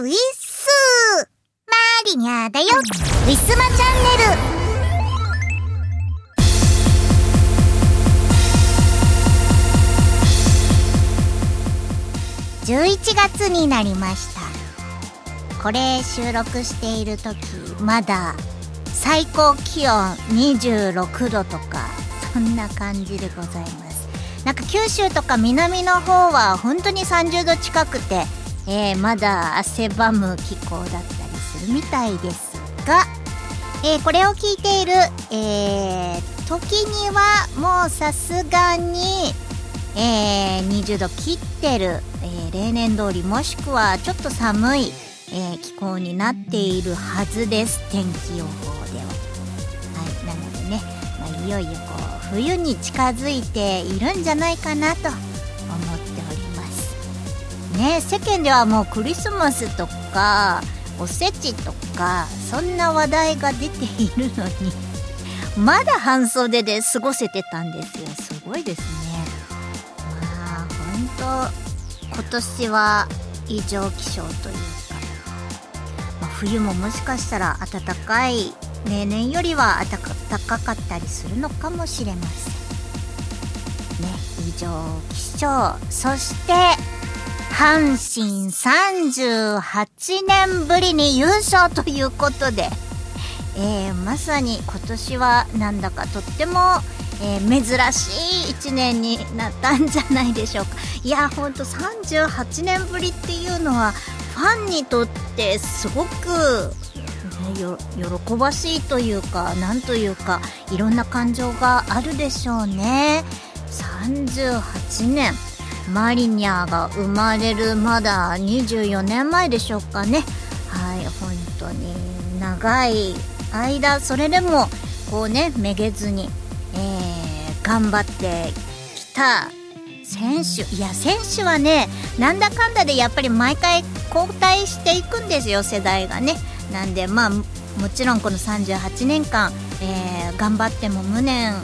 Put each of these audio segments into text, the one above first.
ウィッスマリニャだよ。ウィスマチャンネル。11月になりました。これ収録している時まだ最高気温26度とかそんな感じでございます。なんか九州とか南の方は本当に30度近くて、えー、まだ汗ばむ気候だったりするみたいですが、えー、これを聞いている、えー、時にはもうさすがにえ、20度切ってる、え、例年通りもしくはちょっと寒い、え、気候になっているはずです天気予報では。はい、なのでね、まあ、いよいよこう冬に近づいているんじゃないかなと。ね世間ではもうクリスマスとかおせちとかそんな話題が出ているのに まだ半袖で過ごせてたんですよすごいですね。と今年は異常気象というか、まあ、冬ももしかしたら暖かい例年よりは暖かかったりするのかもしれません。ね、異常気象そして阪神38年ぶりに優勝ということで、えー、まさに今年はなんだかとってもえー、珍しい1年になったんじゃないでしょうか。いやほんと38年ぶりっていうのはファンにとってすごく、ね、喜ばしいというかなんというかいろんな感情があるでしょうね。38年。マリニャーが生まれるまだ24年前でしょうかね。はい本当に長い間それでもこうねめげずにえー、頑張ってきた選手。いや選手はねなんだかんだでやっぱり毎回交代していくんですよ世代がね。なんでまあもちろんこの38年間、えー、頑張っても無念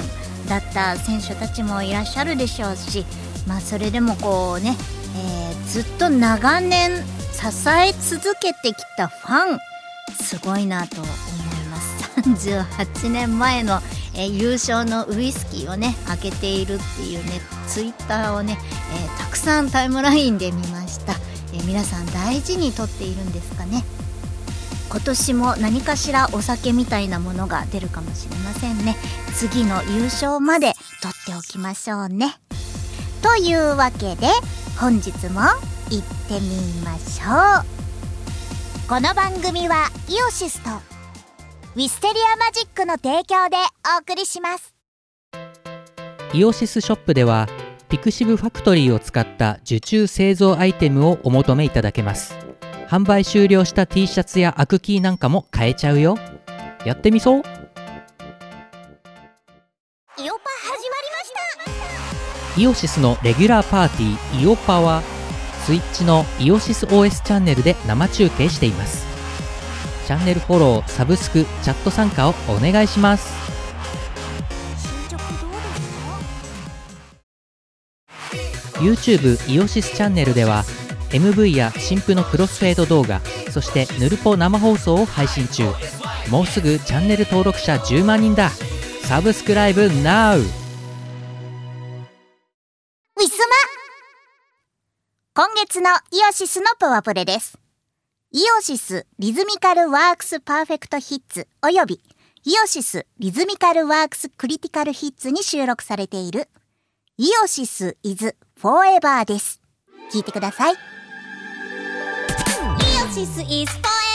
だった選手たちもいらっしゃるでしょうしまあそれでもこうね、えー、ずっと長年支え続けてきたファンすごいなと思います。38年前のえ優勝のウイスキーをね開けているっていうねツイッターをね、えー、たくさんタイムラインで見ました、え、皆さん大事にとっているんですかね。今年も何かしらお酒みたいなものが出るかもしれませんね。次の優勝まで取っておきましょうね。というわけで本日も行ってみましょう。この番組はイオシスとウィステリアマジックの提供でお送りします。イオシスショップではピクシブファクトリーを使った受注製造アイテムをお求めいただけます。販売終了した T シャツやアクキーなんかも買えちゃうよ。やってみそう。イオパ始まりましたイオシスのレギュラーパーティーイオパは Twitch のイオシス OS チャンネルで生中継していますチャンネルフォロー、サブスク、チャット参加をお願いします。YouTube イオシスチャンネルでは MV や新譜のクロスフェード動画そしてヌルポ生放送を配信中もうすぐチャンネル登録者10万人だサブスクライブ NOW! 今月のイオシスのパワプレですイオシス Rhythmical Works Perfect Hits およびイオシス Rhythmical Works Critical Hits に収録されているイオシスイズフォーエバーです。聞いてください。イオシスイズフォーエバー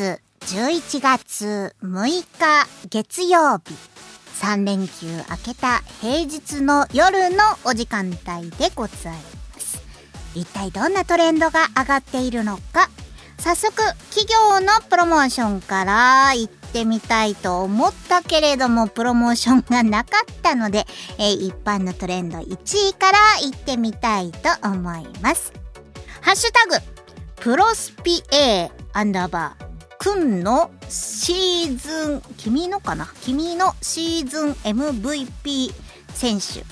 11月6日月曜日。3連休明けた平日の夜のお時間帯でございます。一体どんなトレンドが上がっているのか早速企業のプロモーションから行ってみたいと思ったけれどもプロモーションがなかったので、え、一般のトレンド1位から行ってみたいと思います。ハッシュタグプロスピ A アンダーバーくんのシーズン君のかな？君のシーズン MVP 選手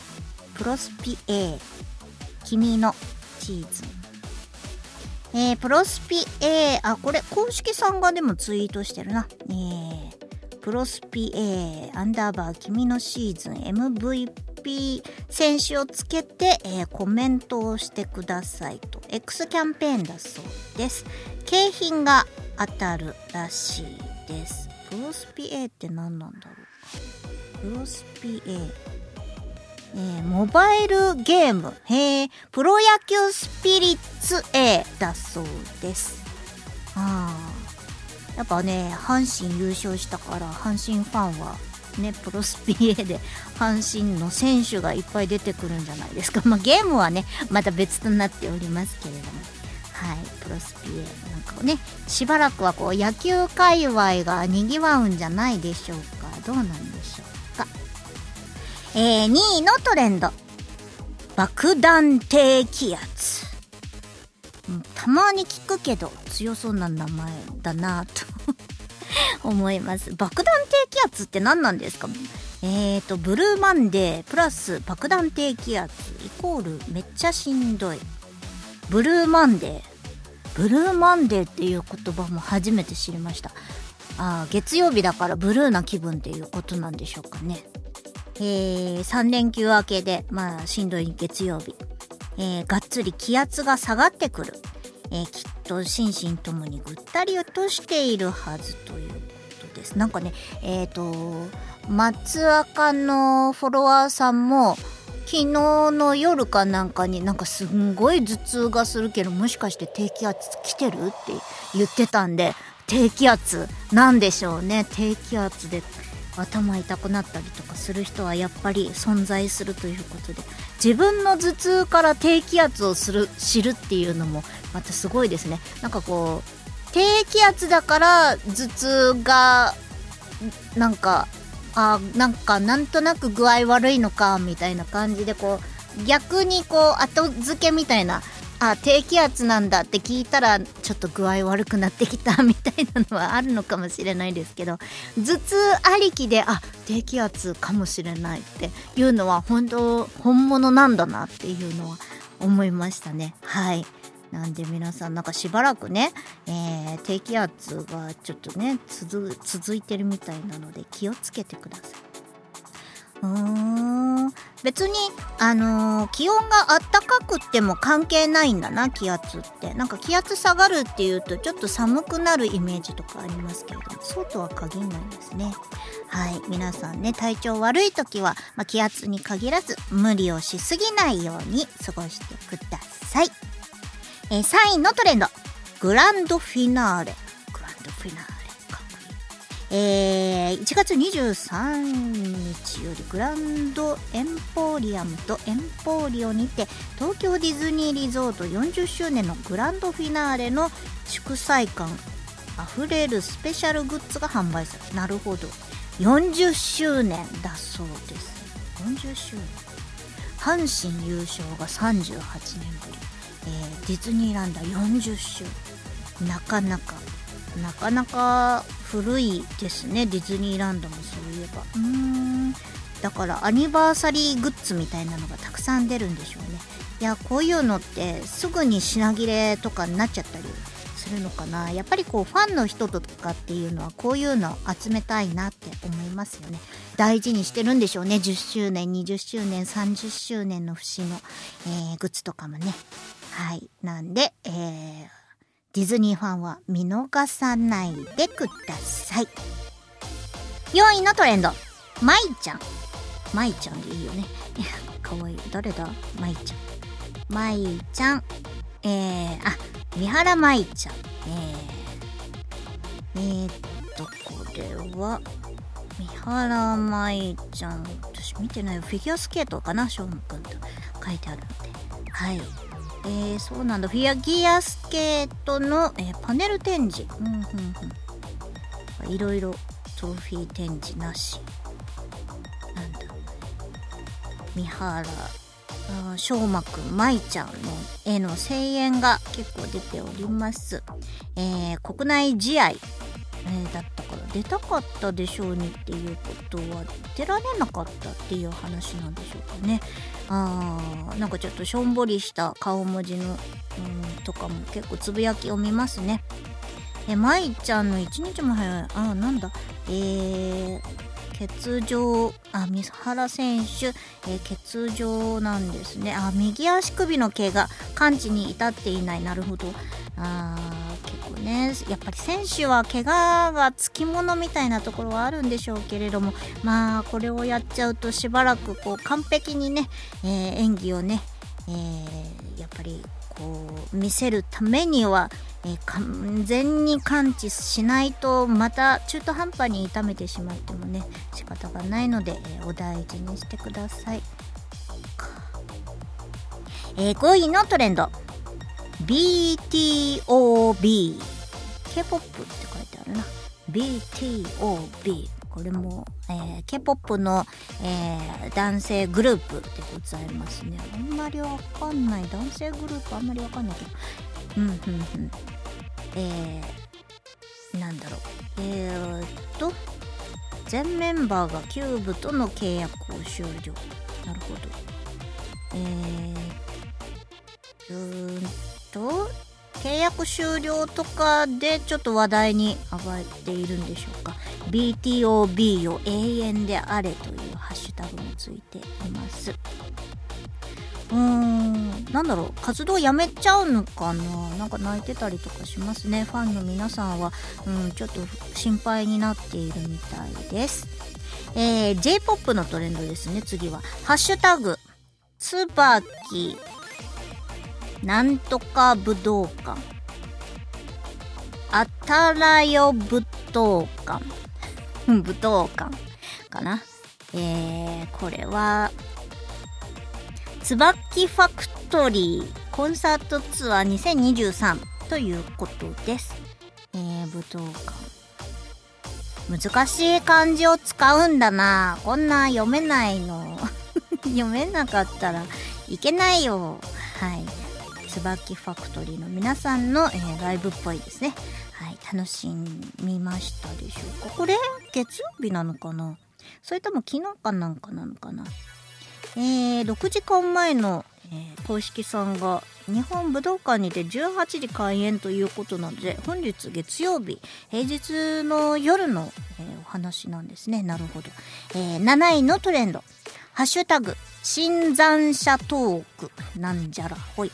プロスピ A 君のシーズンえー、プロスピ A、あ、これ、公式さんがでもツイートしてるな。えー、プロスピ A、アンダーバー、君のシーズン MVP 選手をつけて、えー、コメントをしてくださいと。X キャンペーンだそうです。景品が当たるらしいです。プロスピ A って何なんだろうプロスピ A。えー、モバイルゲーム、へえ、プロ野球スピリッツ A だそうです。ああ。やっぱね、阪神優勝したから、阪神ファンは、ね、プロスピ A で阪神の選手がいっぱい出てくるんじゃないですか。まあ、ゲームはね、また別となっておりますけれども。はい、プロスピ A なんかをね、しばらくはこう野球界隈が賑わうんじゃないでしょうか。どうなんでしょうかえー、2位のトレンド。爆弾低気圧。たまに聞くけど強そうな名前だなと 思います。爆弾低気圧って何なんですか？えーと、ブルーマンデープラス爆弾低気圧イコールめっちゃしんどい。ブルーマンデー。ブルーマンデーっていう言葉も初めて知りました。あ、月曜日だからブルーな気分っていうことなんでしょうかね。えー、3連休明けで、まあ、しんどい月曜日、えー、がっつり気圧が下がってくる。えー、きっと心身ともにぐったりとしているはずということです。なんかね、えっ、ー、と、松赤のフォロワーさんも、昨日の夜かなんかになんかすんごい頭痛がするけどもしかして低気圧来てるって言ってたんで低気圧なんでしょうね。低気圧で頭痛くなったりとかする人はやっぱり存在するということで自分の頭痛から低気圧をする知るっていうのもまたすごいですね。なんかこう低気圧だから頭痛がなんかあなんかなんとなく具合悪いのかみたいな感じでこう逆にこう後付けみたいなあ低気圧なんだって聞いたらちょっと具合悪くなってきたみたいなのはあるのかもしれないですけど頭痛ありきであ低気圧かもしれないっていうのは本当本物なんだなっていうのは思いましたね。はい。なんで皆さんなんかしばらくね、えー、低気圧がちょっとね続いてるみたいなので気をつけてください。うーん。別にあのー、気温があったかくっても関係ないんだな気圧って。なんか気圧下がるっていうとちょっと寒くなるイメージとかありますけれどもそうとは限らないんですね。はい。皆さんね体調悪い時は、まあ、気圧に限らず無理をしすぎないように過ごしてください、えー、3位のトレンド。グランドフィナーレ。グランドフィナーレか。っいいえー、1月23日よりグランドエンポリアムとエンポーリオにて東京ディズニーリゾート40周年のグランドフィナーレの祝祭感あふれるスペシャルグッズが販売されなるほど。40周年だそうです。40周年。阪神優勝が38年ぶり、えー、ディズニーランド40周。年なかなか。なかなか古いですねディズニーランドもそういえば。うーん。だからアニバーサリーグッズみたいなのがたくさん出るんでしょうね。いやこういうのってすぐに品切れとかになっちゃったりするのかな。やっぱりこうファンの人とかっていうのはこういうの集めたいなって思いますよね。大事にしてるんでしょうね。10周年20周年30周年の節の、えー、グッズとかもねはい。なんで、えーディズニーファンは見逃さないでください。4位のトレンド。まいちゃん。まいちゃんでいいよね。かわい。い誰だ？まいちゃん。まいちゃん。えー、あ三原まいちゃん。えー、えー、っとこれは三原舞ちゃん。私見てないフィギュアスケートかな？しょうまくんと書いてあるので。はい。えー、そうなんだ。フィギュアスケートの、えー、パネル展示。うんうんうん。いろいろトロフィー展示なし。なんだ。三原しょうまくんまいちゃんの絵の声援が結構出ております、えー、国内試合え、だったから出たかったでしょうにっていうことは出られなかったっていう話なんでしょうかね。あーなんかちょっとしょんぼりした顔文字の、うん、とかも結構つぶやきを見ますね。えまいちゃんの一日も早い。あーなんだ。えー欠場あ三原選手、えー、欠場なんですね。あ右足首の怪我完治に至っていない。なるほど。あ結構ねやっぱり選手は怪我がつきものみたいなところはあるんでしょうけれどもまあこれをやっちゃうとしばらくこう完璧にね、えー、演技をね、えー、やっぱりこう見せるためには、えー、完全に完治しないとまた中途半端に痛めてしまってもね仕方がないので、えお大事にしてください。え5位のトレンド。BTOB K-POP って書いてあるな。BTOB これも、えー、K-POP の、えー、男性グループでございますね。あんまりわかんない。男性グループあんまりわかんないけど。うんうんうん。えー、なんだろう。えー、っと全メンバーがキューブとの契約を終了。なるほど。えー、うーんと契約終了とかでちょっと話題に上がっているんでしょうか。BTOB を永遠であれというハッシュタグもついています。うーんなんだろう活動やめちゃうのかな。なんか泣いてたりとかしますね。ファンの皆さんは、うん、ちょっと心配になっているみたいです。えー、J-POP のトレンドですね次は。ハッシュタグつばきなんとか武道館。あたらよ武道館。武道館かな。えー、これは、椿ファクトリーコンサートツアー2023ということです。えー、武道館。難しい漢字を使うんだな。こんな読めないの。読めなかったらいけないよ。はい。椿ファクトリーの皆さんの、えー、ライブっぽいですね。はい、楽しみましたでしょうか。これ、月曜日なのかな？それとも昨日かなんかなのかな？えー、6時間前の、えー、公式さんが日本武道館にて18時開演ということなので本日月曜日平日の夜の、えー、お話なんですね。なるほど、えー、7位のトレンド「ハッシュタグ新参者トークなんじゃらほい」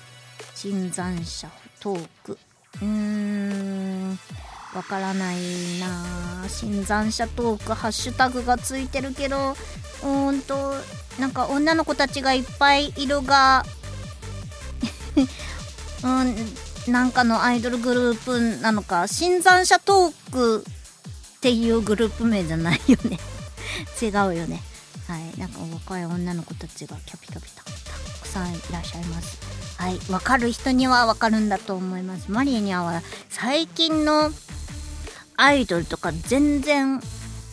新参者トーク。うーんわからないな。新参者トークハッシュタグがついてるけどうーんとなんか女の子たちがいっぱいいるが うんなんかのアイドルグループなのか。新参者トークっていうグループ名じゃないよね。違うよね。はいなんか若い女の子たちがキャピキャピたくさんいらっしゃいます。はい、わかる人にはわかるんだと思います。マリエには最近のアイドルとか全然、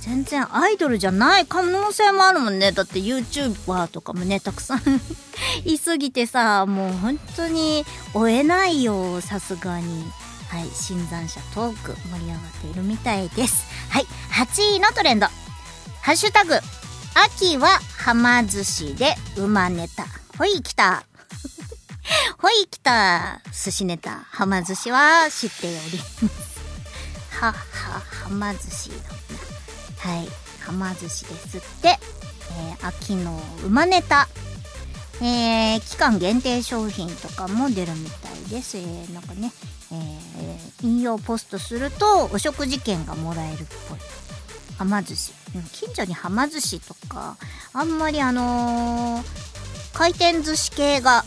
全然アイドルじゃない可能性もあるもんね。だって YouTuber とかもね、たくさん いすぎてさ、もう本当に追えないよ、さすがに。はい、新参者トーク盛り上がっているみたいです。はい、8位のトレンド。ハッシュタグ、秋ははま寿司で馬ネタ。ほい、来た。ほい、来た。寿司ネタ。はま寿司は知っております。は、は、はま寿司だはい。はま寿司ですって。えー、秋の馬ネタ。えー、期間限定商品とかも出るみたいです。えー、なんかね、えー、引用ポストするとお食事券がもらえるっぽい。はま寿司近所にはま寿司とかあんまりあのー回転寿司系が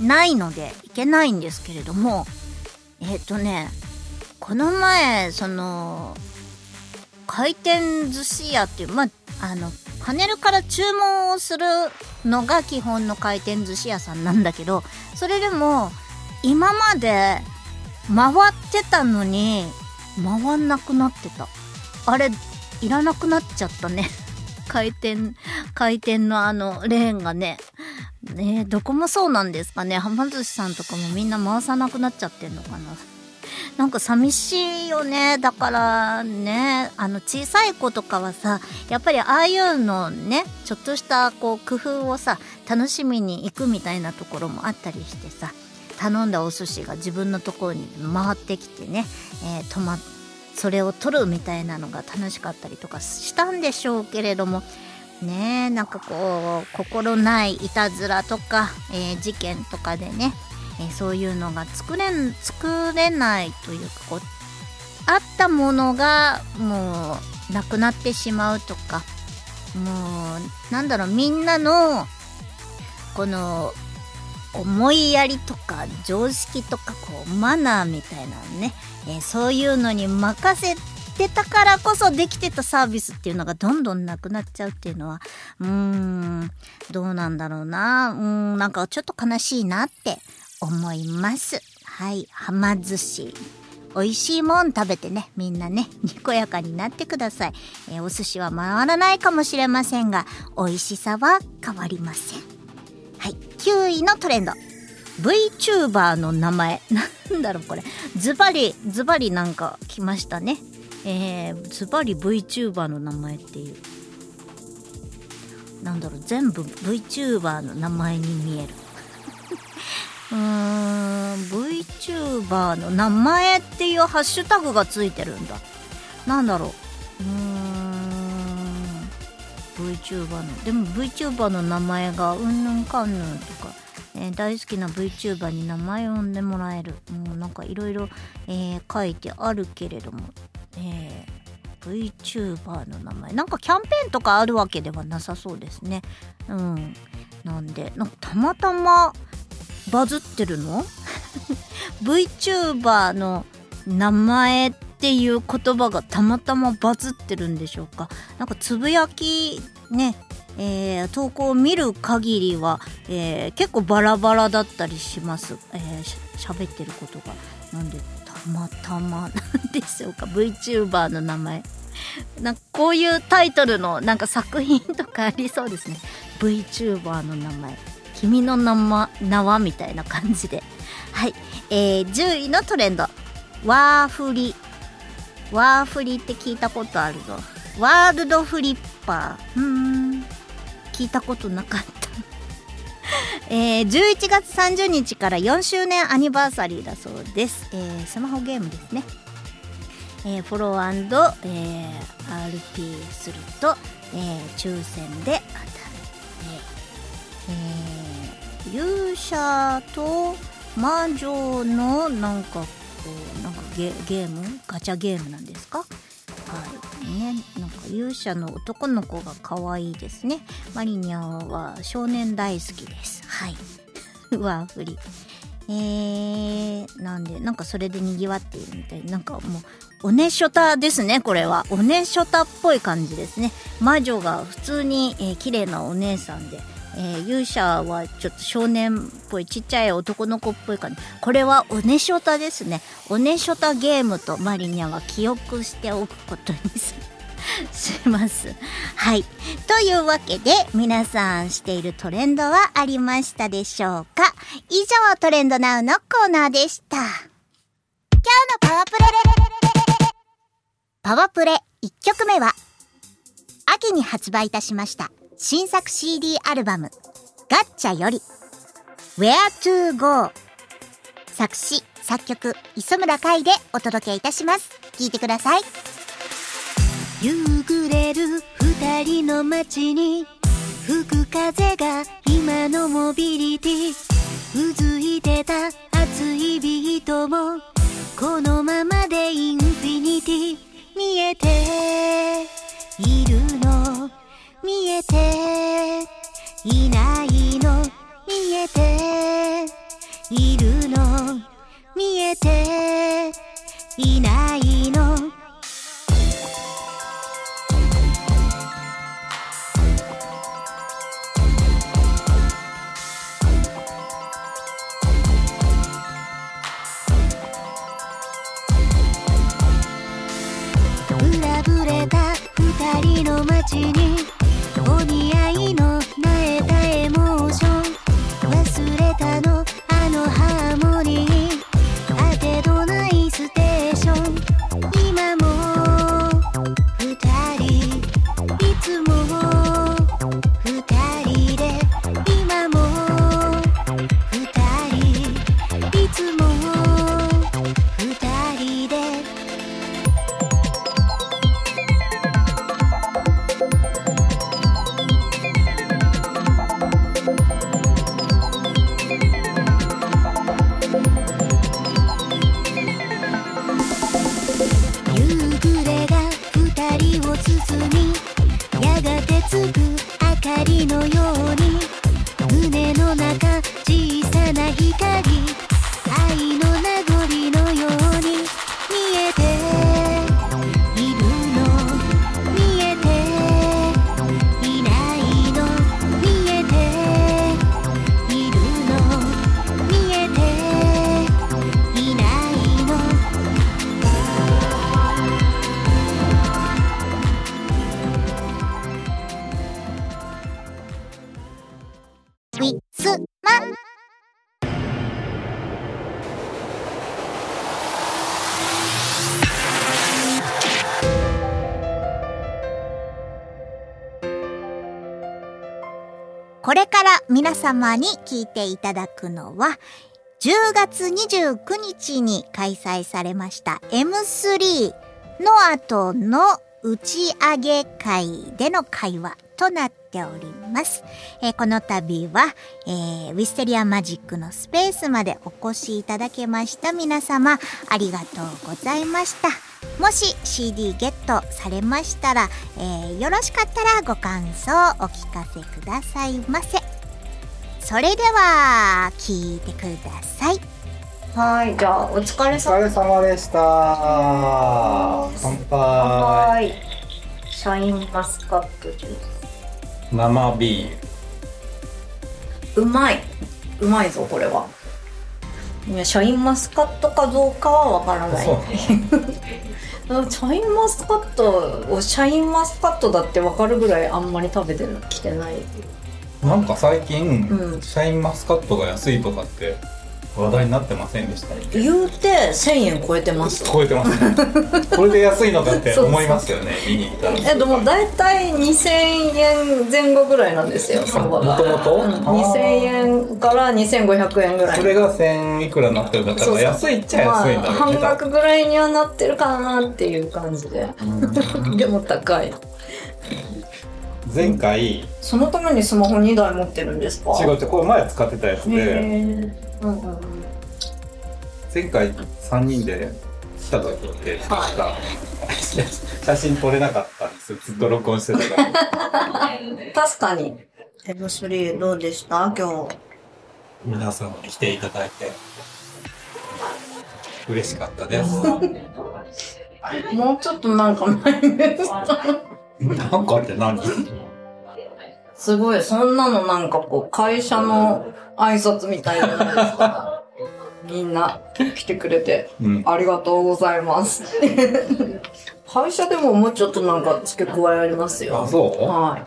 ないのでいけないんですけれどもえっ、とねこの前その回転寿司屋っていうまああのパネルから注文をするのが基本の回転寿司屋さんなんだけどそれでも今まで回ってたのに回んなくなってた。あれいらなくなっちゃったね。回転回転のあのレーンがねねどこもそうなんですかね。はま寿司さんとかもみんな回さなくなっちゃってんのかな。なんか寂しいよね。だからねあの小さい子とかはさやっぱりああいうのねちょっとしたこう工夫をさ楽しみに行くみたいなところもあったりしてさ頼んだお寿司が自分のところに回ってきてね、えー、止まそれを取るみたいなのが楽しかったりとかしたんでしょうけれどもねなんかこう心ないいたずらとか、えー、事件とかでねえー、そういうのが作れん作れないというかこうあったものがもうなくなってしまうとかもうなんだろうみんなのこの思いやりとか常識とかこうマナーみたいなね、えー、そういうのに任せてたからこそできてたサービスっていうのがどんどんなくなっちゃうっていうのはうーんどうなんだろうなうーんなんかちょっと悲しいなって思います。はい、はま寿司。美味しいもん食べてね、みんなね、にこやかになってください。えー、お寿司は回らないかもしれませんが、美味しさは変わりません。はい、9位のトレンド。VTuber の名前。なんだろうこれ。ズバリ、ズバリなんか来ましたね。えー、ズバリ VTuber の名前っていう。なんだろう、全部 VTuber の名前に見える。うーん VTuber の名前っていうハッシュタグがついてるんだなんだろううーん VTuber のでも VTuber の名前がうんぬんかんぬんとか、えー、大好きな VTuber に名前を呼んでもらえる。もうなんかいろいろ書いてあるけれどもえー VTuber の名前。なんかキャンペーンとかあるわけではなさそうですね。うん。なんでなんかたまたまバズってるの ?VTuber の名前ってっていう言葉がたまたまバズってるんでしょうか？なんかつぶやきねえー、投稿を見る限りは、えー、結構バラバラだったりします。えー、しゃべってることが。なんで、たまたまなんでしょうか？VTuber の名前。なんかこういうタイトルのなんか作品とかありそうですね。VTuber の名前。君の名は名はみたいな感じで。はい。えー、10位のトレンド。ワーフリ。ワーフリって聞いたことあるぞ。ワールドフリッパー。うーん。聞いたことなかった。えー、11月30日から4周年アニバーサリーだそうです。えー、スマホゲームですね。えー、フォロー、えー、RP すると、えー、抽選で当たる。えー勇者と魔女のなんかゲゲーム？ガチャゲームなんですか？はい。ねなんか勇者の男の子が可愛いですね。マリニャンは少年大好きです。はい。ワーフリえー、なんでなんかそれでにぎわっているみたい。なんかもうおねしょたですねこれは。おねしょたっぽい感じですね。魔女が普通に、えー、綺麗なお姉さんで。えー、勇者はちょっと少年っぽいちっちゃい男の子っぽい感じ。これはおねしょたですね。おねしょたゲームとマリニャは記憶しておくことに します。はい。というわけで皆さんしているトレンドはありましたでしょうか？以上トレンドナウのコーナーでした。今日のパワープレ。パワープレ。1曲目は秋に発売いたしました。新作 CD アルバムガッチャより Where to Go 作詞作曲磯村海でお届けいたします。聞いてください。夕暮れる二人の街に吹く風が今のモビリティ。うずいてた熱いビートもこのままでインフィニティ。見えているの見えていないの見えているの見えていないの。これから皆様に聞いていただくのは10月29日に開催されました M3 の後の打ち上げ会での会話となっております。えーこの度は、えーウィステリアマジックのスペースまでお越しいただけました皆様ありがとうございました。もし CD ゲットされましたら、えーよろしかったらご感想お聞かせくださいませ。それでは聞いてください。はい、じゃあお疲れお様疲れ様でした。乾杯。はい。シャインマスカットジュース。生ビール。うまい。うまいぞ、これは。いや、シャインマスカットかどうかはわからない。シャインマスカットをシャインマスカットだってわかるぐらいあんまり食べてるきてない。なんか最近、うんシャインマスカットが安いとかって話題になってませんでした言うて1000円超えてます。超えてますね。これで安いのかって思いますよね。見に行ったら。えでも大体2000円前後ぐらいなんですよ相場が。もともとうん2000円から2500円ぐらい。それが千いくらになってるんだったら安いっちゃ安いんだまあ、ろうね。半額ぐらいにはなってるかなっていう感じで。でも高い。前回。違うそのためにスマホ2台持ってるんですか？違うこれ前使ってたやつへでえうんうんうん前回三人で来た時って確か写真撮れなかったんですよ。ずっと録音してたから。確かに。M3 どうでした？今日。皆さんに来ていただいて。嬉しかったです。もうちょっとなんか前ですなんかって何？すごいそんなのなんかこう会社の挨拶みたいじゃないですか？みんな来てくれてうん。ありがとうございます。会社でももうちょっとなんか付け加えありますよ。あ、そう？はい。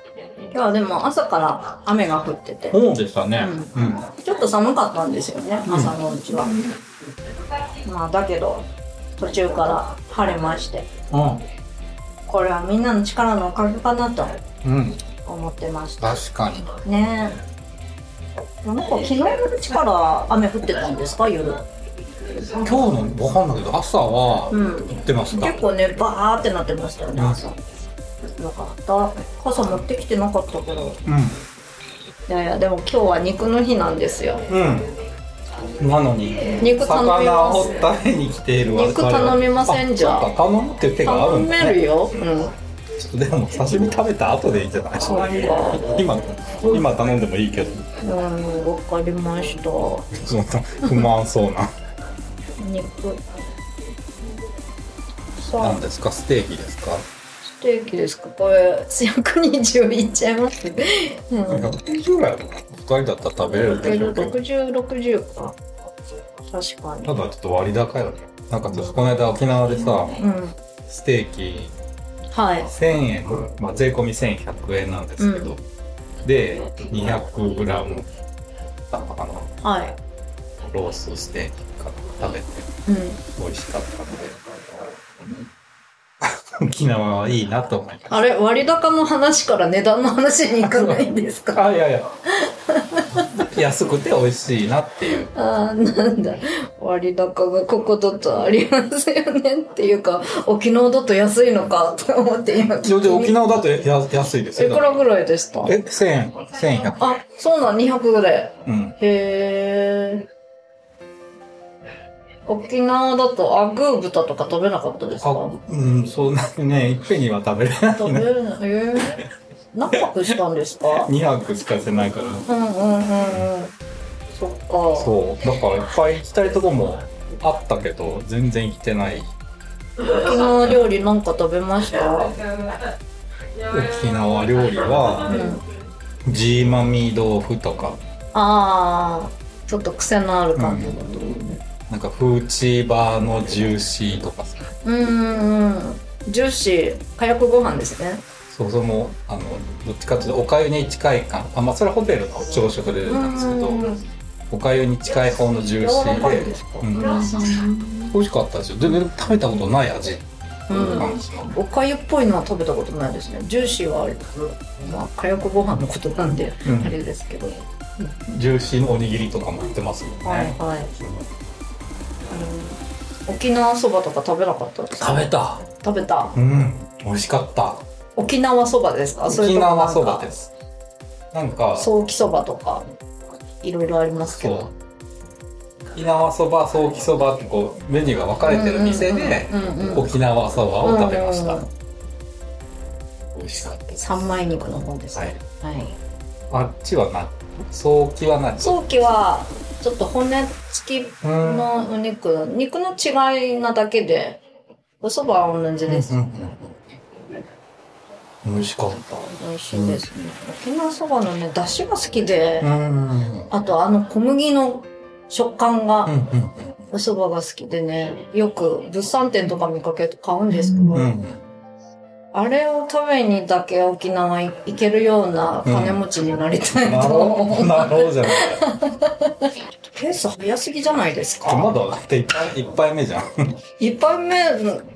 今日はでも朝から雨が降ってて、そうでしたね。うん。ちょっと寒かったんですよね、朝のうちは。まあだけど、途中から晴れまして、これはみんなの力のおかげかなとうん。うん。思ってました。確かに。ねえ。なんか昨日のうちから雨降ってたんですか、夜。今日のわかんないけど、朝はうん。行ってました。結構ねバーってなってましたよね朝よかった傘持ってきてなかったからいうん。やいやでも今日は肉の日なんですようん。なのに肉頼み魚をます食べに来ている肉頼みませんじゃ頼むっていう手がある頼んだねめるよ。うん。ちょっとでも刺身食べた後でいいんじゃない？今今頼んでもいいけどうん、わかりました。不満そうな肉。何、ですか？ステーキですか？ステーキですか？これ、120いっちゃいます。うん。190ぐらい2人だったら食べれるでしょうけど60、60か。確かに。ただちょっと割高よねなんか私この間沖縄でさうん。ステーキはい。1000円、まあ、税込み1100円なんですけど、で 200g あのはい。ロースステーキ食べてうん。美味しかったので 沖縄はいいなと思いましたあれ、割高の話から値段の話に行かないんですか？あいやいや安くて美味しいなっていうああ、なんだ。割高がここだとありますよねっていうか、沖縄だと安いのかと思って今聞いてで沖縄だとや安いですよいくらぐらいでした？え1000円1100あ、そうなん、200で。うん。へえ。沖縄だとアグー豚とか食べなかったですあかうんそんなにねいっぺんには食べれない食べるのへえ。何泊したんですか？2泊しかしてないから。うんうんうんうん。そっか。そうだからいっぱい行きたいとこもあったけど全然行ってない沖縄料理なんか食べました？沖縄料理はうん。ジーマミー豆腐とかああ、ちょっと癖のある感じだと。なんかフーチーバーのジューシーとかさうんうんうん。ジューシー、かやくご飯ですね。そうそのあのどっちかっていうとおかゆに近い感あまあそれはホテルの朝食でなんですけどおかゆに近い方のジューシーで。うん、美味しかったですよ。全然食べたことない味。うん。おかゆっぽいのは食べたことないですね。ジューシーはあれ、まあ、火薬ご飯のことなんで、うん。あれですけど。ジューシーのおにぎりとかも売ってますもんね、はいはい。うん沖縄そばとか食べなかったですか？食べた。食べた？うん。美味しかった。沖縄そばですか沖縄そばです。なんかソーキそばとか、いろいろありますけど。沖縄そばソーキそばってこうメニューが分かれてる店でうんうんうん沖縄そばを食べました、うんうん美味しかった三枚肉の方ですね。はい。あっちはなソーキは何早期はちょっと骨付きうんのお肉、肉の違いなだけで、お蕎麦は同じです。うんうん美味しかった。美味しいですね。沖縄そばのね、出汁が好きで、うん。あとあの小麦の食感がうんうんお蕎麦が好きでね、よく物産展とか見かけて買うんですけど、うんあれを食べにだけ沖縄行けるような金持ちになりたいなると思う。ほどなるほどじゃない ペース早すぎじゃないですか。まだだって一杯目じゃん一杯目、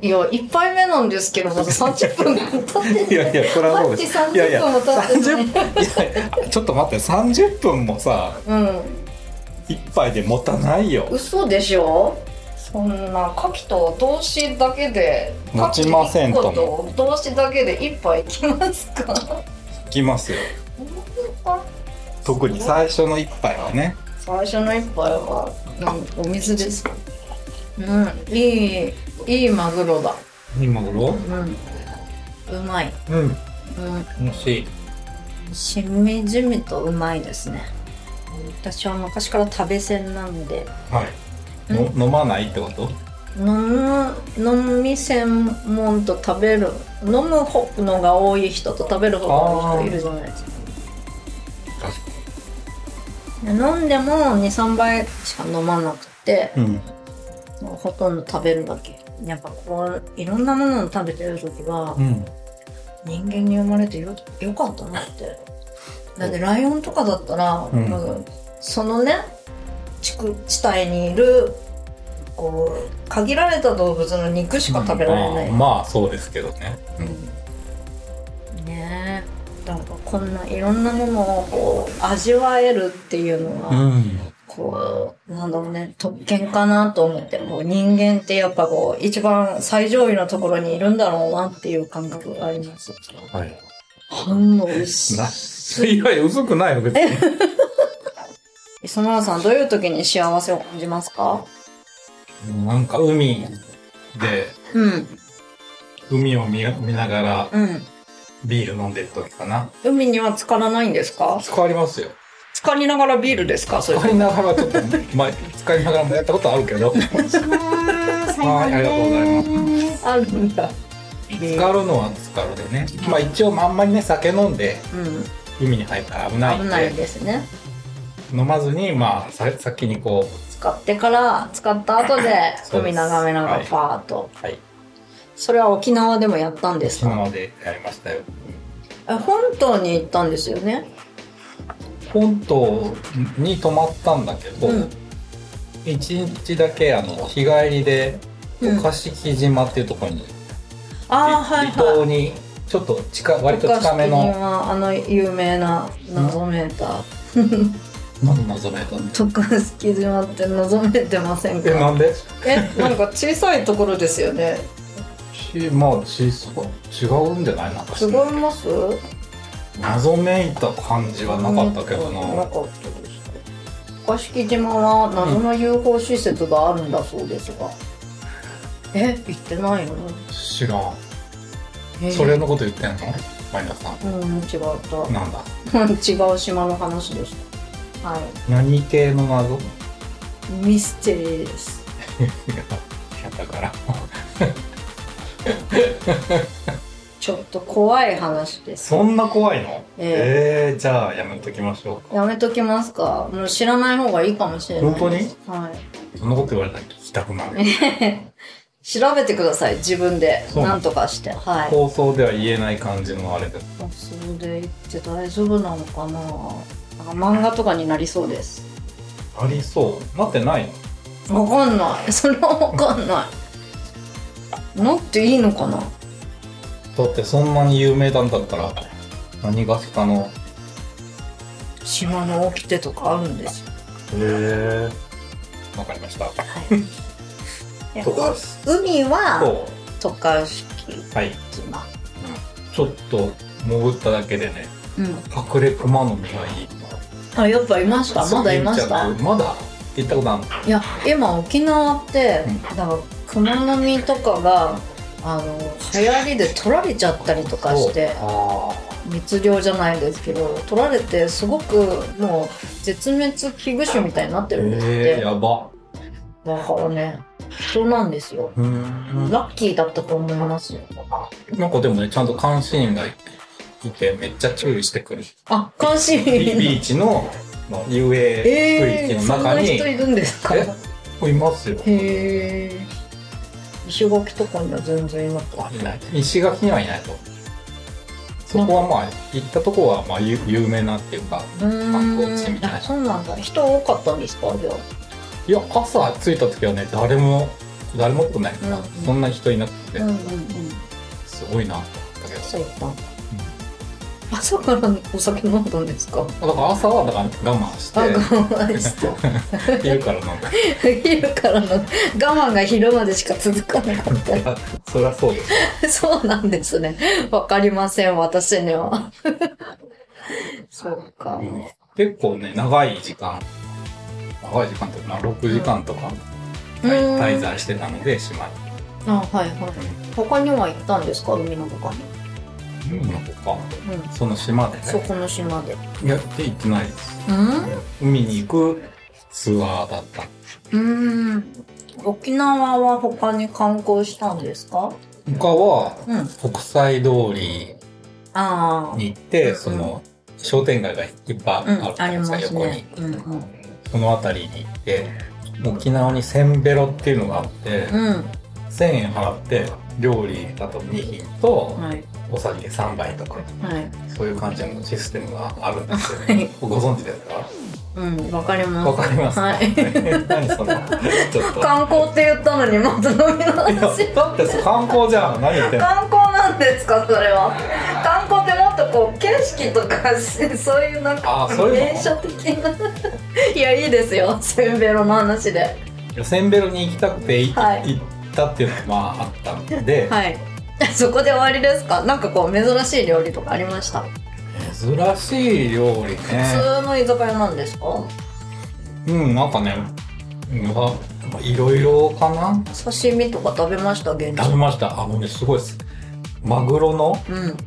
いや、一杯目なんですけど、まだ30分経っていやいやそれはそうですマジいやいや30分も経ってない。30いやちょっと待って30分もさうん。一杯で持たないよ嘘でしょ？そんな、牡蠣と動詞だけで、持ちませんとも牡蠣一個と動詞だけで一杯いきますか？いきますよ特に最初の一杯はね最初の一杯は、うん、お水です。うん、いい、いいマグロだ。今頃うん。うまい。うんうん。美味しいしみじみとうまいですね。私は昔から食べ線なので、はいの飲まないってこと？飲む、飲み専門と食べる、飲むのが多い人と食べる方が多い人いるじゃないですか。確かで飲んでも2、3杯しか飲まなくて、うん。もうほとんど食べるだけ。やっぱこう、いろんなものを食べてる時は、うん。人間に生まれてよよかったなって。だってライオンとかだったら、うん。そのね、地区地帯にいる、こう、限られた動物の肉しか食べられない。まあまあそうですけどね。ねえ。だからこんないろんなものをこう味わえるっていうのは、ん。こう、なんだろうね、特権かなと思って、こう人間ってやっぱこう、一番最上位のところにいるんだろうなっていう感覚があります。はい。反応薄 ないやいや薄くないの別に 磯村さん、どういう時に幸せを感じますか？なんか海で、うん。海を見見ながらうん。ビール飲んでる時かな。海には浸からないんですか？使わりますよ。浸かりながらビールですか？それ使いながらちょっと、まあ、使いながらもやったことあるけど。はいありがとうございますあるんだ。浸かるのは浸かるでね。まあ一応あんまりね、酒飲んでうん。海に入ったら危ないん危ないで、ですね。飲まずに、まあ、さ先にこ使ってから、使った後で海眺めながらはいパーッと。う、はい、それは沖縄でもやったんですか？昨日でやりましたよ。え本島に行ったんですよね？本島に泊まったんだけど、うん。一日だけあの日帰りでうん渡敷島っていうところに、ああ、はい離はい。島にちょっと近割と近めのはあの有名な謎メーター。何のぞめたん渡嘉敷島って望めてませんか？えなんで？えなんか小さいところですよね。しまあ小さ違うんじゃない？なんか違います？謎めいた感じはなかったけどな。なかったです渡嘉敷島は謎の UFO 施設があるんだそうですが、え行ってないの？知らん。えそれのこと言ってんの？マイナさん。うん違った。なんだ？違う島の話でしたはい。何系の謎いミステリーです。やだから。ちょっと怖い話です。そんな怖いの？ええ。ー、じゃあやめときましょうか。やめときますか。もう知らない方がいいかもしれない本当に？はい。そんなこと言われたら聞きたくなる。調べてください自分で。そうなんとかして。はい。放送では言えない感じのあれで。あそれで言って大丈夫なのかな漫画とかになりそうです。ありそう。なってないの？わかんない。それはわかんない。なっていいのかな？だってそんなに有名なんだったら何がしかの？島の掟とかあるんですよ。へえ。わかりました。い。や とか。う海はそ渡嘉敷うはい。島ちょっと潜っただけでねうん。隠れ熊の実がいいあやっぱいました？まだいました？まだ？行ったことあるの？いや今沖縄って、うん。だから熊の実とかがあの流行りで取られちゃったりとかしてあ密漁じゃないですけど取られてすごくもう絶滅危惧種みたいになってーるんですって、えー、やば。だからねそうなんですよ。ラッキーだったと思いますよ。なんかでもねちゃんと監視員がいてめっちゃ注意してくる。あ監視員ビビーチのの遊泳えー、区域そんなの中に、人いるんですか？いますよ。え石垣とかには全然いなかっあいない石垣にはいないと。そこはまあ行ったとこはまあ有有名なっていうか観光地みたいな。そうなんだ。人多かったんですか？じゃあ。いや朝着いた時はね誰も誰もってないから、うんそんな人いなくて、うんうんうん。すごいなと思ったけど。朝行ったんだ朝からお酒飲んだんですか？だから朝はだから我慢しあ我て慢して。昼から飲んで昼からの我慢が昼までしか続かなかっいやそりゃそうです。た そうなんですね。わかりません私には。そうか。結構ね長い時間。長い時間っていうかな6時間とかうん。滞在してたので島に。あはいはい。他には行ったんですか？海の他に？海のとかうん。その島でね。そこの島で。いやで行ってないです。うん？海に行くツアーだった。うん。沖縄は他に観光したんですか？他はうん。国際通りああに行ってその商店街がいっぱいうん。あるじゃありまないですか、横に。うんうん。その辺りに行って沖縄にせんべろっていうのがあって、うん。1000円払って料理だと2品とはいお酒3杯とか。はい。そういう感じのシステムがあるんですよ、はい。ご存知ですか？うんわかります。わかります。か、はい。何その観光って言ったのにまた飲みの話。だってさ観光じゃん。何言ってんの？観光なんですかそれは。観光ってもっとこう景色とかそういうなんかういうの？名所的な。いやいいですよ。せんべろの話で。いやせんべろに行きたくてい、はい。行ったっていうのがまああったので、はい そこで終わりですか？なんかこう珍しい料理とかありました？珍しい料理ね。普通の居酒屋なんですか？うん、なんかね、いろいろかな。刺身とか食べました？現地。食べました。あのね、すごいです。マグロのうん。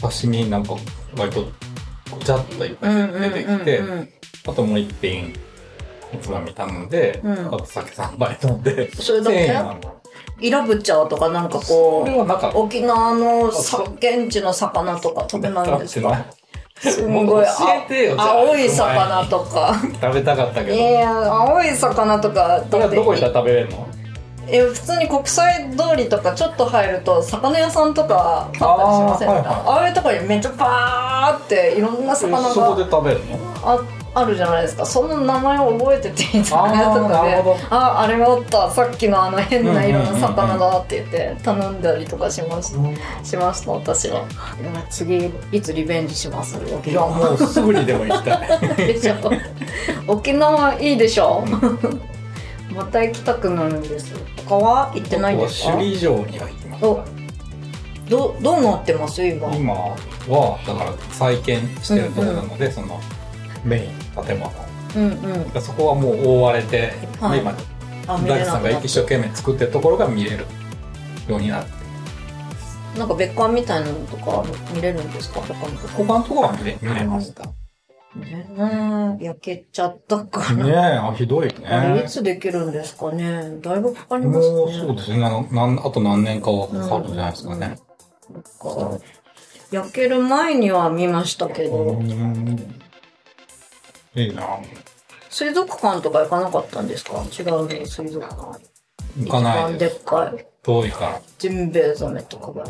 刺身なんか割とごちゃっといっぱい出てきて、あともう一品おつまみ頼んで、うん。あと酒3杯飲んで、それだけ？1000円なのイラブチャーとかなんかこう沖縄の現地の魚とか食べないんですか？すんごい青い魚とか。食べたかったけど。いや青い魚とかどこ行ったら食べれるの？え普通に国際通りとかちょっと入ると魚屋さんとかあったりしませんか？あいはい。ああいうとこにめっちゃバーっていろんな魚そこでが食べるの？ああるじゃないですか。その名前を覚えてて居酒屋とかでああれがおったさっきのあの変な色の魚だって言って頼んだりとかしました。しました私は。次いつリベンジします？沖いや、縄もうすぐにでも行きたい。でしょ沖縄いいでしょ。また行きたくなるんです。他は行ってないんですか？首里城には行きましおどどうなってます？今。た。今は、だから再建してるところなので、そのメイン建物。うんうん。そこはもう覆われて、はい。今、大工さんが一生懸命作ってるところが見れるようになって。なんか別館みたいなのとか見れるんですか？他のとこ他のところは見れ見れました。ねえ。焼けちゃったから、ねえ、あ、ひどいね。あれい。つできるんですかね。だいぶかかりますね。もうそうですね。あのなんあと何年かはかかるんじゃないですかね。そっか。焼ける前には見ましたけど、うんいいな。水族館とか行かなかったんですか？違うね水族館。行かない一番で。っかい。遠いから。ジンベエザメとかが。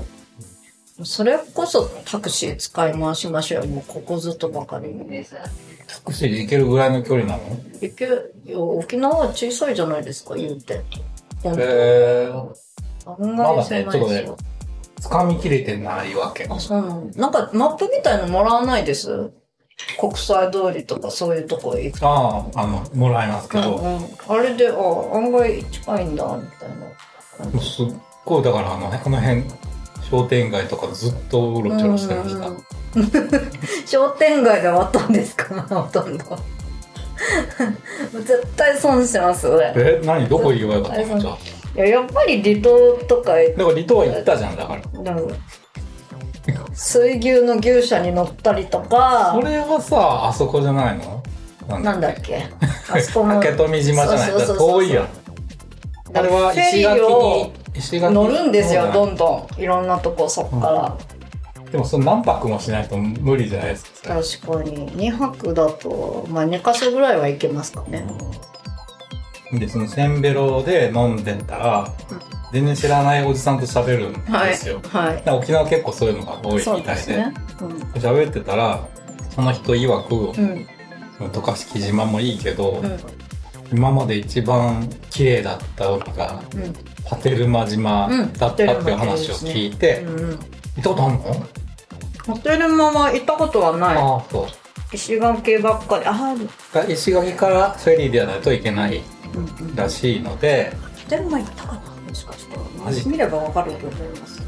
それこそタクシー使い回しましょうよ。もうここずっとばかりタクシーで行けるぐらいの距離なの？行けいや沖縄は小さいじゃないですか言うて。本へえ。当案外狭いまだねちょっとねですよ、掴みきれてないわけ。あそうなの。なんかマップみたいのもらわないです？国際通りとかそういうとこ行くと。ああ、あの、もらいますけど、うんうん、あれであ案外近いんだみたいなもうすっごい、だからあの、この辺、商店街とかずっとうろちょろしてました。うんうん。商店街で終わったんですか？ほとんど。絶対損してます俺え、何？どこ行けばよかったの？じゃあ。いややっぱり離島とか行っだから離島は行ったじゃん、だから。なんか水牛の牛舎に乗ったりとか。それはさ、あそこじゃないの？なんだっけ？あそこの 竹富島じゃない？遠いやん。あれは石垣に、石垣乗るんですよどんんどん。いろんなとこそっから、でもその何泊もしないと無理じゃないですか？確かに。2泊だとまあ2か所ぐらいは行けますかねで、そのセンベロで飲んでたら、全然知らないおじさんと喋るんはいですよ。はいだから沖縄結構そういうのが多いみたいで。ですね。喋ってたら、その人曰く、うん。うん渡嘉敷島もいいけど、うん。今まで一番綺麗だった海が、うん。パテルマ島だったっていう話を聞いて、うんうん。行ったことあるの？ホテルマは行ったことはない。ああ、そう。石垣ばっかり。ある石垣からフェリーではないといけない。うんうんらしいので、ハテルマ行ったかなもしかしたら。マジ見ればわかると思います。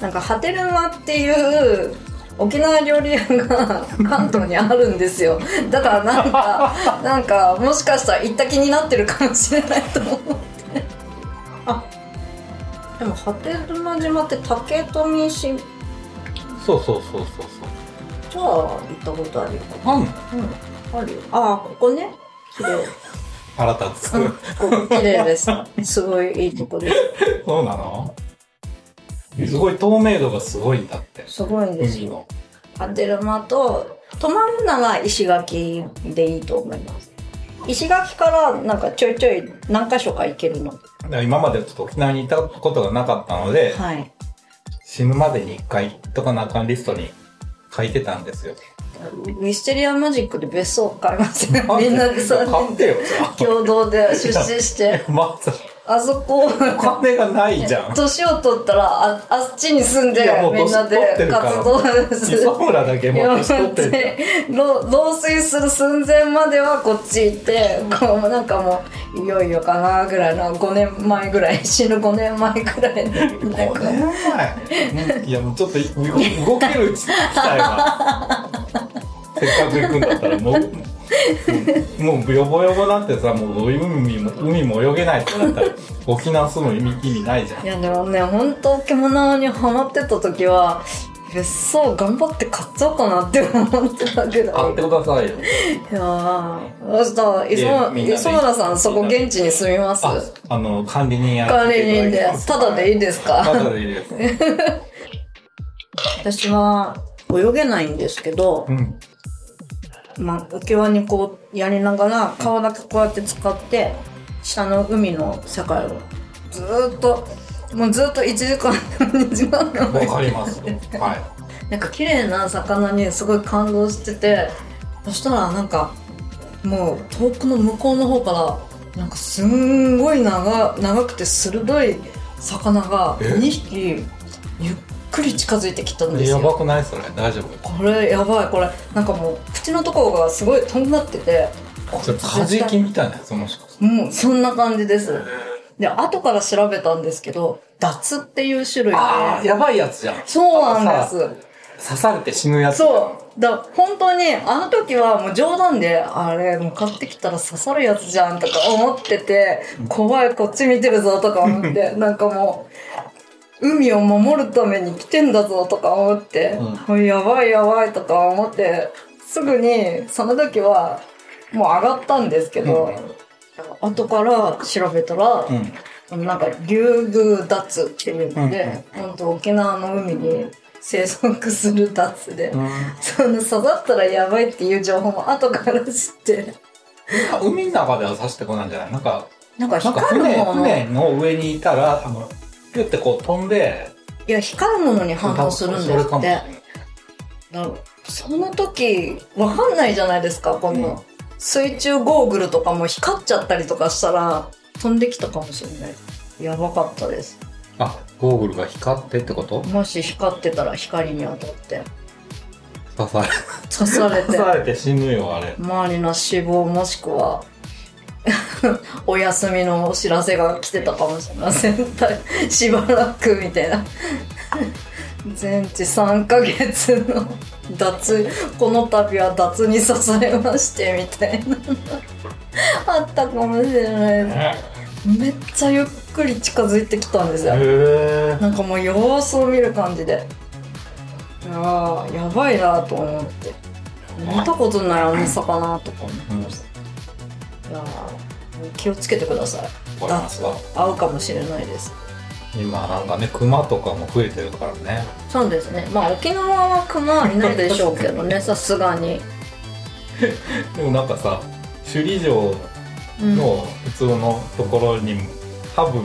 なんかハテルマっていう沖縄料理屋が関東にあるんですよ。だからなんか なんかもしかしたら行った気になってるかもしれないと思って。あでもハテルマ島って竹富市。そうそうそうそうそう。じゃあ行ったことあるよ。あん。のうん。あるよ。ああここね。綺麗腹立つ。うんここ綺麗ですすごいいいとこですそうなの？すごい透明度がすごいんだって。すごいんですよ海の。ハテルマと泊まるなら石垣でいいと思います石垣からなんかちょいちょい何箇所か行けるの？今までちょっと沖縄にいたことがなかったので、はい死ぬまでに一回とかなあかんリストに書いてたんですよ。ウィステリアマジックで別荘買いますよ。みんなで3人で買ってよ、じゃ共同で出資して。あ。まず、あそこ。お金がないじゃん。年を取ったらああっちに住んでみんなで活動する。磯村だけもう年取って。老老衰する寸前まではこっち行ってこうなんかもういよいよかなぐらいの5年前ぐらい死ぬ5年前ぐらいのなん5か年前？いやもうちょっと動動ける機会はせっかく行くんだったらもうもうブヨボヨボなんてさもう海も海も泳げないとかだったら沖縄住む意味意味ないじゃん。いやでもね本当獣にハマってた時は別荘頑張って買っちゃおうかなって思ってたけど買ってくださいよ。いやーそしたら磯村さんそこ現地に住みます？ああの管理人や管理人で。ただでいいですか？ただでいいです。私は泳げないんですけど、うんまあ、浮き輪にこうやりながら顔だけこうやって使って下の海の世界をずーっともうずっと1時間2時間でもわかります。はい。なんか綺麗な魚にすごい感動しててそしたらなんかもう遠くの向こうの方からなんかすんごい長長くて鋭い魚がえ？2匹ゆっくり近づいてきたんですやよばくないそれ？大丈夫？これやばい。これなんかもう口のところがすごいとんがってて。それカジキみたいなやつもしかしてもうそんな感じです。で後から調べたんですけどダツっていう種類で。ああやばいやつじゃん。そうなんです。刺されて死ぬやつ。そう。だ本当に、あの時はもう冗談で、あれ、向かってきたら刺さるやつじゃんとか思ってて、怖い、こっち見てるぞとか思って、なんかもう、海を守るために来てんだぞとか思って、もうやばいやばいとか思って、すぐに、その時は、もう上がったんですけど、後から調べたら、うん。なんか、竜宮ダツっていうので、本当沖縄の海に生息するダツで、その刺さったらやばいっていう情報も後から知って、海の中では刺してこないんじゃない？なんかなんか光る船もの、船の上にいたらあのピュってこう飛んでいや、光るものに反応するんですって。その時、わかんないじゃないですか、こうんの、水中ゴーグルとかも光っちゃったりとかしたら、飛んできたかもしれない。やばかったです。あゴーグルが光ってってこと？もし光ってたら光に当たって、刺され刺されて 刺。されて死ぬよあれ周りの死亡もしくは お休みのお知らせが来てたかもしれません。しばらくみたいな。全治3ヶ月の脱この度は脱に刺されましてみたいな。あったかもしれないめっちゃゆっくり近づいてきたんですよ。へなんかもう様子を見る感じで。いやーやばいなと思って。見たことないあの魚とか思ってました、気をつけてください。わかりました合うかもしれないです。今なんかね熊とかも増えてるからね。そうですね。まあ沖縄は熊はいないでしょうけどね さすがに、でもなんかさ首里城うん。の普通のところにもハブ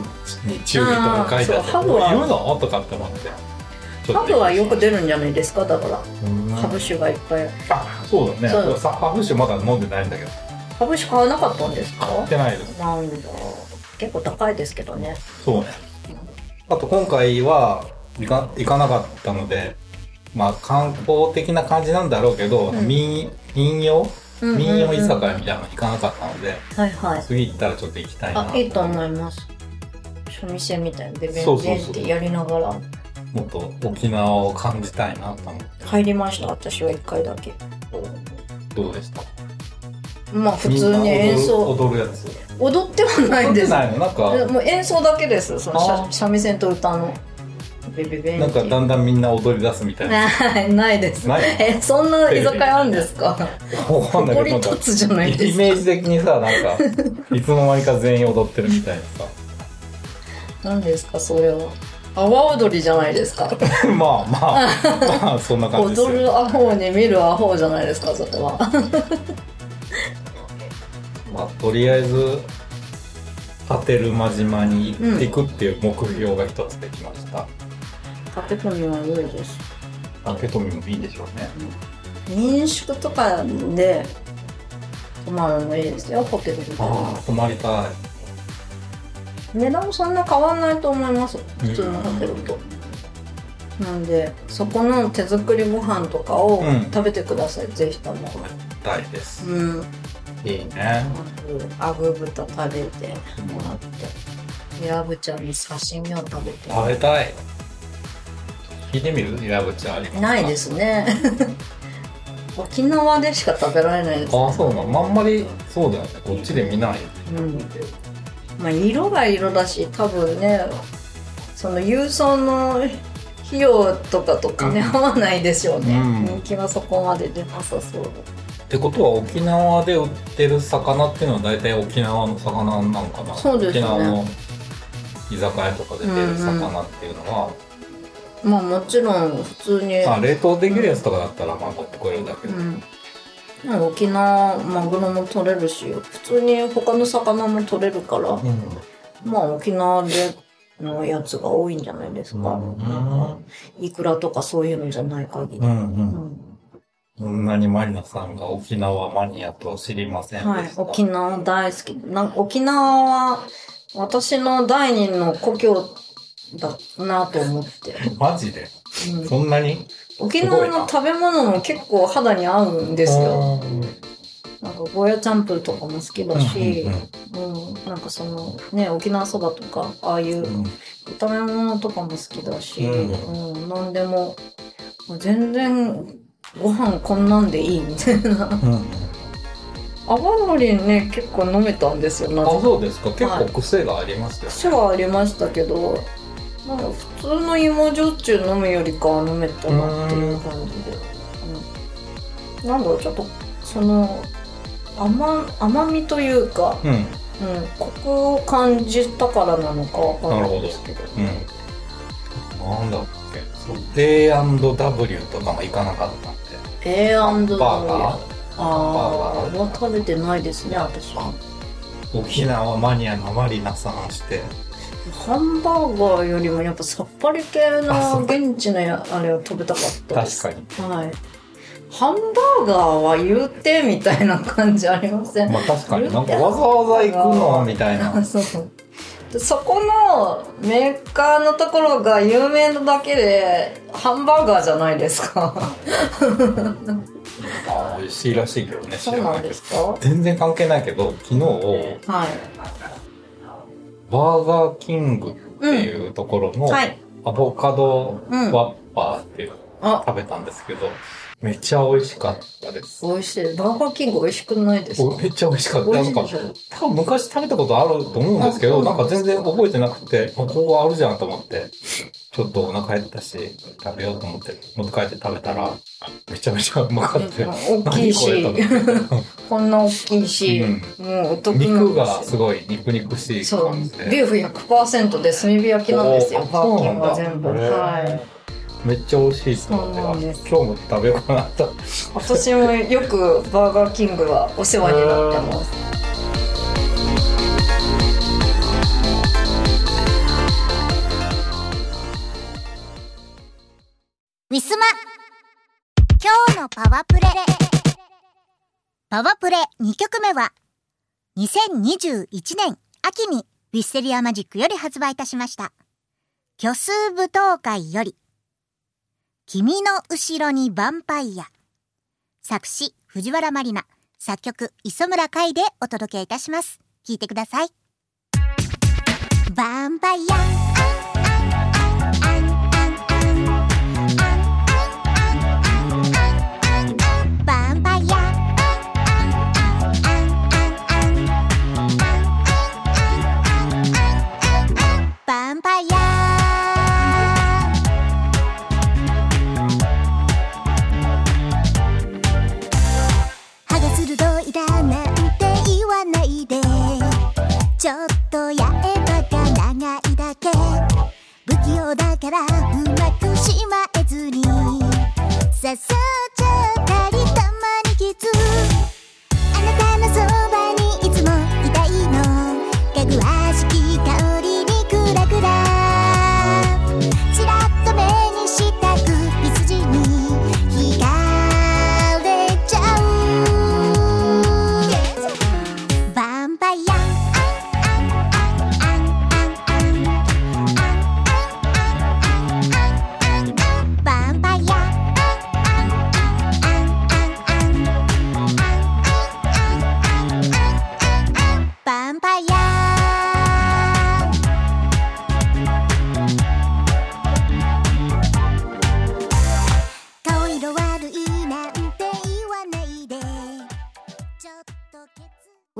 に注意とか書いてあってハブは。言うのとかって思って。ハブはよく出るんじゃないですか？だからうんハブ酒がいっぱい。あそうだね。ハブ酒まだ飲んでないんだけどハブ酒買わなかったんですか？買ってないです。なんだ。結構高いですけどね。そうね。あと今回は行か行かなかったのでまあ観光的な感じなんだろうけど、うん。民民謡？民謡居酒屋みたいなの行かなかったので、はいはい。次行ったらちょっと行きたいなあいいと思います。三味線みたいな。ベベンベンってやりながら。もっと沖縄を感じたいなと思って。入りました。私は一回だけ。どうでしたまあ普通に演奏。踊るやつ。踊ってはないです。ないのなんかもう演奏だけです。そのあ三三味線と歌の。ベベベなんかだんだんみんな踊り出すみたいな。ないです。えそんな居酒屋あるんですか？わかんない怒り立つじゃないですか？イメージ的にさなんか いつの間にか全員踊ってるみたいなさ。何ですか？それは。阿波踊りじゃないですか？まあまあまあそんな感じですよ。踊るアホに見るアホじゃないですか？それはまあ、とりあえず波照間島に行っていくっていう目標が一つできました、竹富は良いです。竹富もいいでしょうね。民宿とかで泊まるのいいですよホテルみたい泊まりたい。値段もそんな変わんないと思います普通のホテルと、なんでそこの手作りご飯とかをうん。食べてください、ぜひとも。泊まりたいです、うんいいね。アグ豚食べてもらって。ヤブちゃんに刺身を食べて。食べたい。聞いてみる？岩渕ありますか？ないですね。沖縄でしか食べられないですああそうなの？あんまりそうだよね。こっちで見ないうん。まあ色が色だし多分ねその郵送の費用とかと兼ね合わないでしょうね、うん。人気がそこまで出なさそうってことは沖縄で売ってる魚っていうのは大体沖縄の魚なのかな？そうですね。沖縄の居酒屋とかで出る魚っていうのは、まあもちろん普通に。まあ冷凍できるやつとかだったらまあ取ってこれるだけど、うん。まあ沖縄マグロも取れるし普通に他の魚も取れるから、まあ沖縄でのやつが多いんじゃないですか、イクラとかそういうのじゃない限り、うんうん。うんそんなにマリナさんが沖縄マニアとは知りませんはいでし、た。沖縄大好き。な沖縄は私の第二の故郷だなと思って。マジで？うん。そんなに？沖縄の食べ物も結構肌に合うんですよ。なんかゴーヤチャンプルとかも好きだし、うんなんかそのね、沖縄そばとか、ああいううんうん。炒め物とかも好きだし、うん。うん、なんでも、もう全然ご飯こんなんでいいみたいな。うん。うん泡盛ね、結構飲めたんですよ、あか。そうですか。結構癖がありますよ、癖はありましたけどなんか普通の芋焼酎飲むよりかは飲めたなっていう感じで、うん、なんだろうちょっとその甘甘みというか、うん。うんうん、コクを感じたからなのかわかんないですけど。なん。だっけ。そう A&W とかも行かなかったんで A&W バーガー？ああは食べてないですね私沖縄マニアのマリナさんして。ハンバーガーよりもやっぱさっぱり系の現地のやあれを食べたかったです。確かに。はい。ハンバーガーは言うてみたいな感じありません、まあ確かに。なんかわざわざ行くのみたいな。そうでそこのメーカーのところが有名なだけでハンバーガーじゃないですか。あ美味しいらしいけどね知そうなんですか？全然関係ないけど昨日はい。バーガーキングっていうところのはい。アボカドワッパーっていうのをあ。食べたんですけど、めっちゃ美味しかったです。美味しい。バーガーキング美味しくないですか？めっちゃ美味しかった。なんか多分昔食べたことあると思うんですけど、あなんか全然覚えてなくて、あここあるじゃんと思って、ちょっとお腹減ったし、食べようと思って、持って帰って食べたら、めちゃめちゃうまかった。大きいし。何こんな大きいし、うん。もうお得な。ん肉がですごい肉肉しいそう感じで。ビーフ100%で炭火焼きなんですよ。バーキンは全部。はいめっちゃ美味しいと思ってそうなんです今日も食べようかなと。私もよくバーガーキングはお世話になってます。ウィスマ今日のパワープレパワープレ2曲目は2021年秋にウィッセリアマジックより発売いたしました虚数舞踏会より君の後ろにヴァンパイア。作詞藤原まりな。作曲磯村海でお届けいたします。聴いてください。ヴァンパイアアンアンア。says so?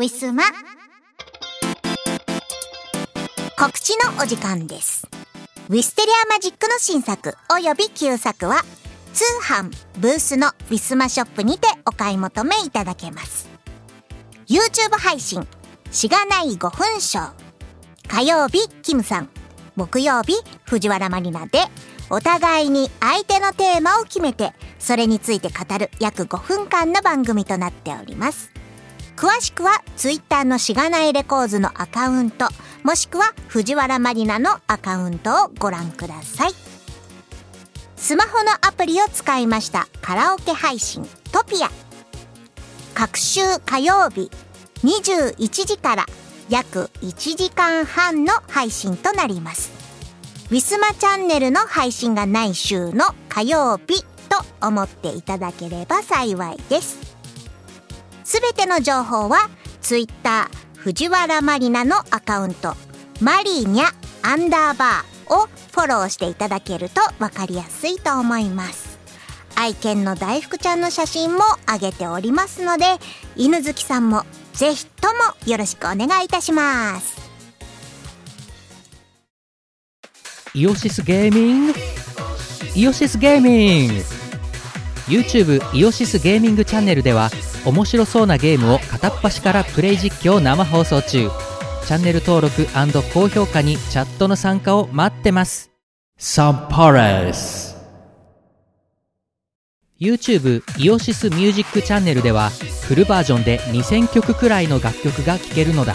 ウィスマ告知のお時間です。ウィステリアマジックの新作および旧作は通販ブースのウィスマショップにてお買い求めいただけます。YouTube 配信しがない5分ショー火曜日キムさん。木曜日藤原マリナで。お互いに相手のテーマを決めてそれについて語る約5分間の番組となっております。詳しくは Twitter のしがないレコーズのアカウントもしくは藤原マリナのアカウントをご覧ください。スマホのアプリを使いましたカラオケ配信トピア。各週火曜日21時から約1時間半の配信となります。ウィスマチャンネルの配信がない週の火曜日と思っていただければ幸いです。すべての情報は Twitter 藤原マリナのアカウントマリーニャアンダーバーをフォローしていただけるとわかりやすいと思います。愛犬の大福ちゃんの写真も上げておりますので犬好きさんもぜひともよろしくお願いいたします。イオシスゲーミング。イオシスゲーミング。YouTube イオシスゲーミングチャンネルでは面白そうなゲームを片っ端からプレイ実況生放送中。チャンネル登録高評価にチャットの参加を待ってます。サンパレス YouTube イオシスミュージックチャンネルではフルバージョンで2000曲くらいの楽曲が聴けるのだ。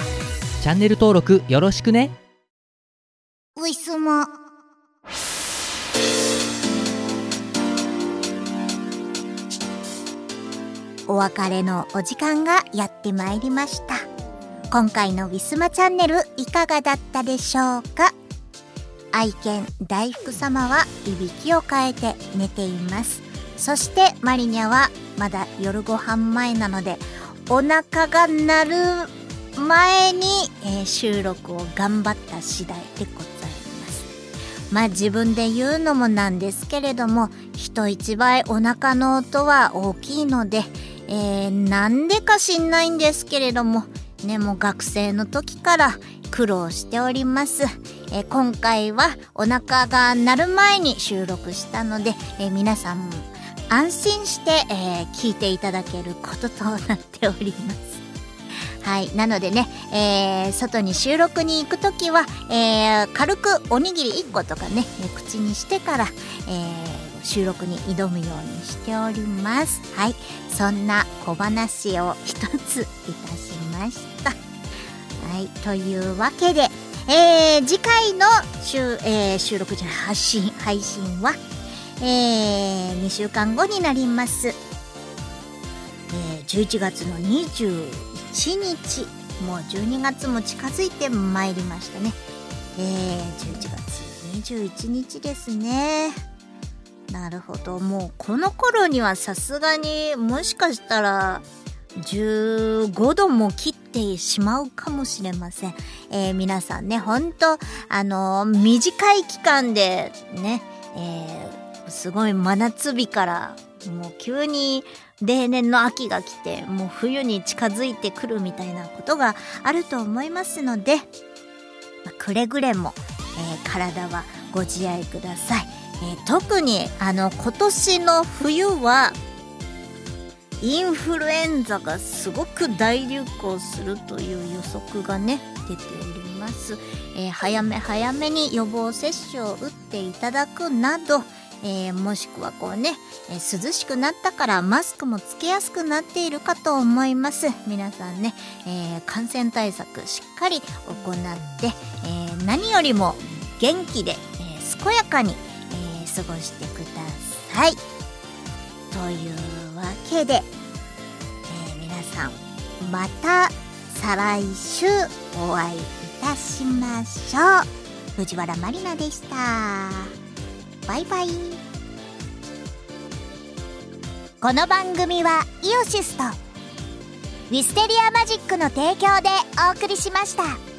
チャンネル登録よろしくね。ウィスマお別れのお時間がやってまいりました。今回のウィスマチャンネルいかがだったでしょうか？愛犬大福様はいびきをかえて寝ています。そしてマリニャはまだ夜ご飯前なのでお腹が鳴る前に、えー収録を頑張った次第でございます。まあ自分で言うのもなんですけれども人一倍お腹の音は大きいので、えーなんでか知んないんですけれどもねもう学生の時から苦労しております、えー今回はお腹が鳴る前に収録したので、えー皆さん安心して、え聞いていただけることとなっておりますはい。なのでね、えー外に収録に行くときは、えー軽くおにぎり1個とかね、口にしてから、えー収録に挑むようにしております。はい。そんな小話を一ついたしました。はい。というわけで、えー次回の収,、えー収録じゃない発信、配信は、え2週間後になります。えー11月の21日もう12月も近づいてまいりましたねえー、11月21日ですねなるほど。もうこの頃にはさすがにもしかしたら15度も切ってしまうかもしれません、えー皆さんねほんとあのー短い期間でね、えーすごい真夏日からもう急に例年の秋が来てもう冬に近づいてくるみたいなことがあると思いますので、まあくれぐれも、え体はご自愛ください、えー特にあの今年の冬はインフルエンザがすごく大流行するという予測がね出ております、えー早め早めに予防接種を打っていただくなど、えーもしくはこうね、えー涼しくなったからマスクもつけやすくなっているかと思います。皆さんね、えー感染対策しっかり行って、えー何よりも元気で、えー健やかに、過ごしてください。というわけで、えー皆さんまた再来週お会いいたしましょう。藤原まりなでした。バイバイ。この番組はイオシスとウィステリアマジックの提供でお送りしました。